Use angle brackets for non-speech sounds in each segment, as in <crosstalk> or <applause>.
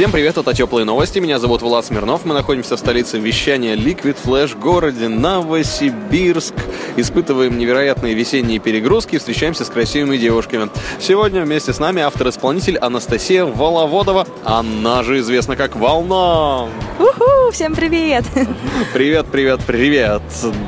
Всем привет, это Теплые Новости. Меня зовут Влад Смирнов. Мы находимся в столице вещания Liquid Flash городе Новосибирск. Испытываем невероятные весенние перегрузки и встречаемся с красивыми девушками. Сегодня вместе с нами автор-исполнитель Анастасия Воловодова. Она же известна как Волна. Уху, всем привет! Привет, привет, привет.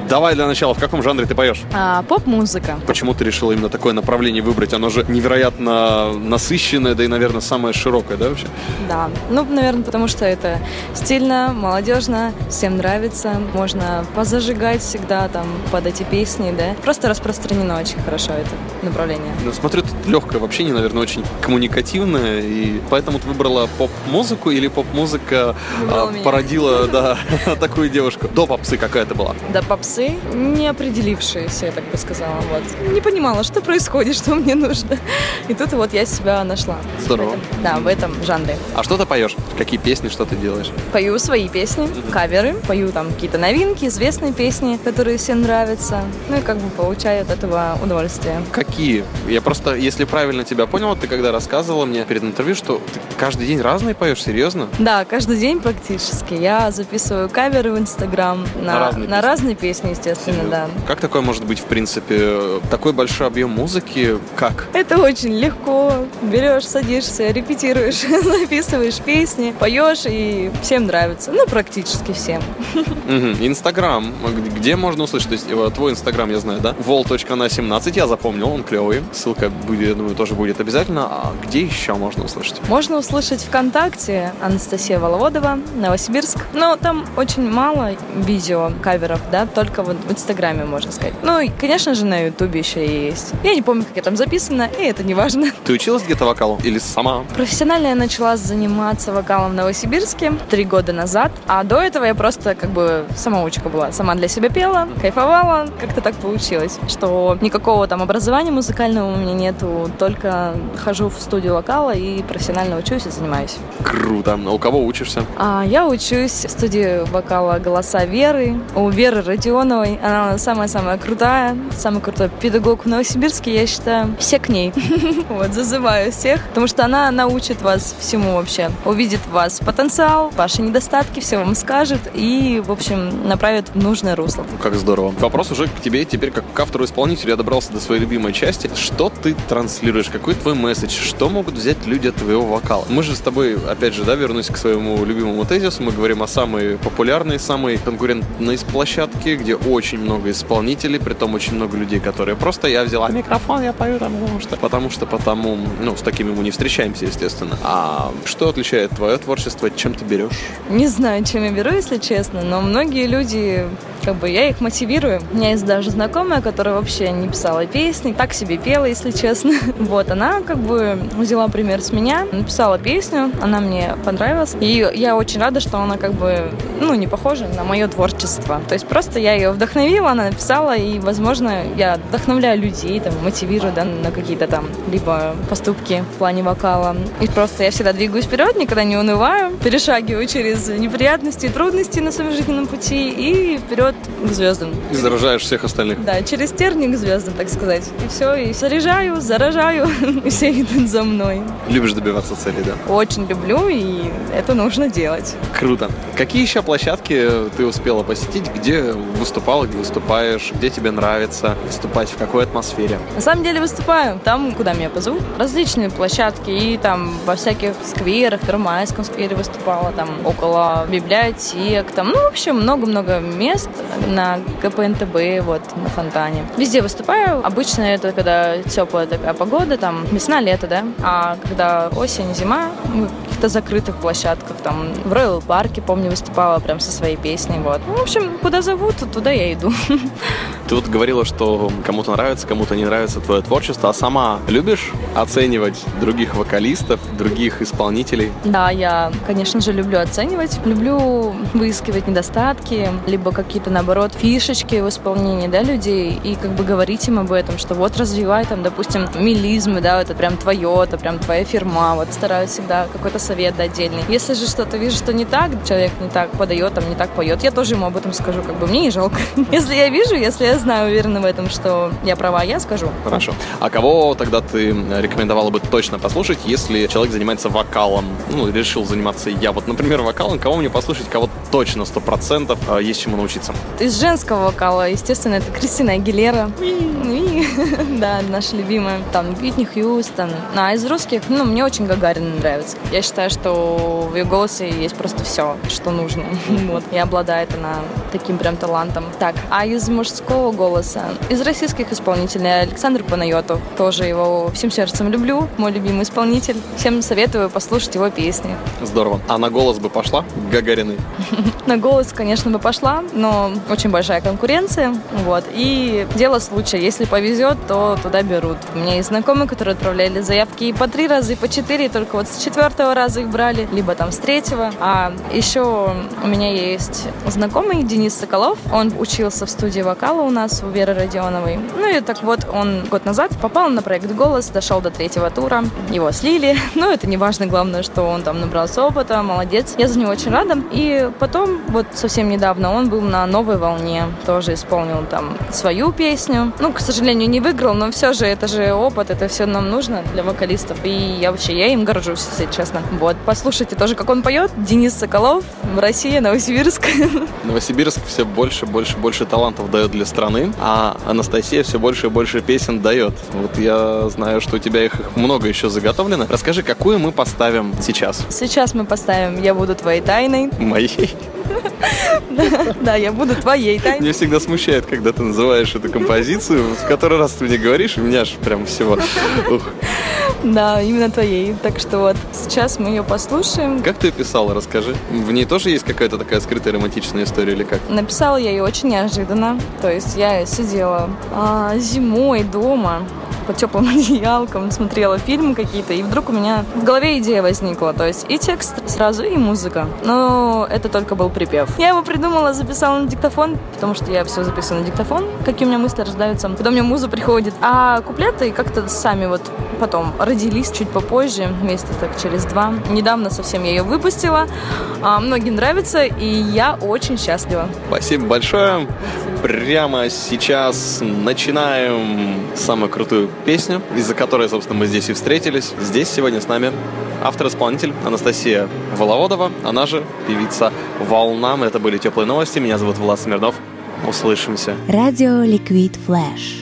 Давай для начала, в каком жанре ты поешь? А, поп-музыка. Почему ты решила именно такое направление выбрать? Оно же невероятно насыщенное, да и, наверное, самое широкое, да, вообще? Да. Ну, наверное, потому что это стильно, молодежно, всем нравится. Можно позажигать всегда там под эти песни, да. Просто распространено очень хорошо это направление. Ну, смотрю, тут легкое в общении, наверное, очень коммуникативное, и поэтому ты выбрала поп-музыку или поп-музыка а, меня. Да, <laughs> такую девушку? До попсы какая-то была? Да, попсы не определившиеся, я так бы сказала. Вот. Не понимала, что происходит, что мне нужно. И тут вот я себя нашла. Здорово. В этом- да, в этом жанре. А что ты поешь? Какие песни, что ты делаешь? Пою свои песни, каверы, пою там какие-то новинки, известные песни, которые всем нравятся. Ну и как бы получаю от этого удовольствие. Какие? Я просто, если правильно тебя понял, ты когда рассказывала мне перед интервью, что ты каждый день разные поешь, серьезно? Да, каждый день практически. Я записываю каверы в Инстаграм На на, разные на песни? разные песни, естественно, да. Как такое может быть, в принципе, такой большой объем музыки? Как? Это очень легко. Берешь, садишься, репетируешь, <laughs> записываешь песни, поешь, и всем нравится. Ну, практически всем. Инстаграм. Где можно услышать? То есть э, твой инстаграм я знаю, да? vol.на17, я запомнил, он клевый. Ссылка, будет, я думаю, тоже будет обязательно. А где еще можно услышать? Можно услышать ВКонтакте Анастасия Воловодова, Новосибирск. Но там очень мало видео каверов, да, только вот в Инстаграме, можно сказать. Ну и, конечно же, на Ютубе еще и есть. Я не помню, как я там записана, и это не важно. Ты училась где-то вокалу? Или сама? Профессионально я начала заниматься вокалом в Новосибирске три года назад, а до этого я просто как бы самоучка была. Сама для себя пела, кайфовала, как-то так получилось, что никакого там образования музыкального у меня нету, только хожу в студию вокала и профессионально учусь и занимаюсь. Круто. А у кого учишься? А я учусь в студии вокала «Голоса Веры» у Веры Родионовой. Она самая-самая крутая, самый крутой педагог в Новосибирске, я считаю. Все к ней. <laughs> Вот, зазываю всех, потому что она научит вас всему вообще. Увидит вас потенциал, ваши недостатки, все вам скажет и, в общем, направит в нужное русло. Ну, Как здорово. Вопрос уже к тебе теперь как к автору-исполнителю. Я добрался до своей любимой части. Что ты транслируешь? Какой твой месседж? Что могут взять люди от твоего вокала? Мы же с тобой, опять же, да, вернусь к своему любимому тезису. Мы говорим о самой популярной, самой конкурентной площадке, где очень много исполнителей, при том очень много людей, которые просто я взяла микрофон, я пою там, потому что, потому что, потому, ну, с такими мы не встречаемся, естественно. А что отличает твое творчество, чем ты берешь? Не знаю, чем я беру, если честно, но многие люди, как бы, я их мотивирую. У меня есть даже знакомая, которая вообще не писала песни, так себе пела, если честно. <laughs> Вот, она как бы взяла пример с меня, написала песню, она мне понравилась. И я очень рада, что она как бы, ну, не похожа на мое творчество. То есть просто я ее вдохновила, она написала, и, возможно, я вдохновляю людей, там, мотивирую, да, на какие-то там либо поступки в плане вокала. И просто я всегда двигаюсь вперед, никогда не унываю, перешагиваю через неприятности и трудности на своем жизненном пути и вперед вот к звездам. И заражаешь всех остальных. Да, через терник к звездам, так сказать. И все, и заряжаю, заражаю, <laughs> и все идут за мной. Любишь добиваться цели, да? Очень люблю, и это нужно делать. Круто. Какие еще площадки ты успела посетить? Где выступала, где выступаешь? Где тебе нравится выступать? В какой атмосфере? На самом деле выступаю там, куда меня позовут. Различные площадки, и там во всяких скверах, в Первомайском сквере выступала, там около библиотек, там, ну, в общем, много-много мест на ГПНТБ, вот, на фонтане. Везде выступаю. Обычно это когда теплая такая погода, там, весна, лето, да. А когда осень, зима, мы в каких-то закрытых площадках, там, в Роyal парке, помню, выступала прям со своей песней, вот. Ну, в общем, куда зовут, туда я иду. <laughs> Ты вот говорила, что кому-то нравится, кому-то не нравится твое творчество, а сама любишь оценивать других вокалистов, других исполнителей? Да, я, конечно же, люблю оценивать, люблю выискивать недостатки, либо какие-то наоборот, фишечки в исполнении, да, людей, и как бы говорить им об этом, что вот развивай там, допустим, мелизмы, да, это прям твое, это прям твоя фирма, вот стараюсь всегда какой-то совет отдельный. Если же что-то вижу, что не так, человек не так подает, там не так поет, я тоже ему об этом скажу, как бы мне не жалко. <laughs> Если я вижу, если я знаю, уверена в этом, что я права, я скажу. Хорошо. А кого тогда ты рекомендовала бы точно послушать, если человек занимается вокалом? Ну, решил заниматься я. Вот, например, вокалом, кого мне послушать, кого точно сто процентов а, есть чему научиться? Из женского вокала, естественно, это Кристина Агилера. <laughs> Да, наша любимая. Там Витни Хьюстон. А из русских, ну, мне очень Гагарина нравится. Я считаю, что в ее голосе есть просто все, что нужно. Вот. И обладает она таким прям талантом. Так, а из мужского голоса? Из российских исполнителей Александр Панайотов. Тоже его всем сердцем люблю. Мой любимый исполнитель. Всем советую послушать его песни. Здорово. А на голос бы пошла Гагариной? <laughs> На голос, конечно, бы пошла, но очень большая конкуренция. Вот. И дело случая. Если повезет, то туда берут. У меня есть знакомые, которые отправляли заявки и по три раза, и по четыре, и только вот с четвертого раза их брали, либо там с третьего. А еще у меня есть знакомый Денис Соколов. Он учился в студии вокала у нас у Веры Родионовой. Ну и так вот, он год назад попал на проект «Голос», дошел до третьего тура, его слили. <laughs> Но это не важно, главное, что он там набрался опыта, молодец. Я за него очень рада. И потом, вот совсем недавно, он был на «Новой волне», тоже исполнил там свою песню. Ну, к сожалению, не выиграл, но все же это же опыт, это все нам нужно для вокалистов. И я вообще, я им горжусь, если честно. Вот, послушайте тоже, как он поет. Денис Соколов, Россия, Новосибирск. <laughs> Новосибирск все больше, больше, больше талантов дает для страны, а Анастасия все больше и больше песен дает. Вот я знаю, что у тебя их много еще заготовлено. Расскажи, какую мы поставим сейчас? Сейчас мы поставим «Я буду твоей тайной». Моей? <laughs> Да, я буду твоей тайной. Меня всегда смущает, когда ты называешь эту композицию. В который раз ты мне говоришь, у меня аж прям всего... Да, именно твоей. Так что вот, сейчас мы ее послушаем. Как ты ее писала, расскажи. В ней тоже есть какая-то такая скрытая романтичная история или как? Написала я ее очень неожиданно. То есть я сидела а, зимой дома, под теплым <laughs> одеялком, смотрела фильмы какие-то, и вдруг у меня в голове идея возникла. То есть и текст сразу, и музыка. Но это только был припев. Я его придумала, записала на диктофон, потому что я все записываю на диктофон, какие у меня мысли рождаются, когда у меня муза приходит. А куплеты как-то сами вот потом родились чуть попозже, месяца так через два. Недавно совсем я ее выпустила. А, многим нравится, и я очень счастлива. Спасибо большое. Прямо сейчас начинаем самую крутую песню, из-за которой, собственно, мы здесь и встретились. Здесь сегодня с нами автор-исполнитель Анастасия Воловодова, она же певица «Волнам». Это были теплые новости. Меня зовут Влад Смирнов. Услышимся. Радио Ликвид Флэш.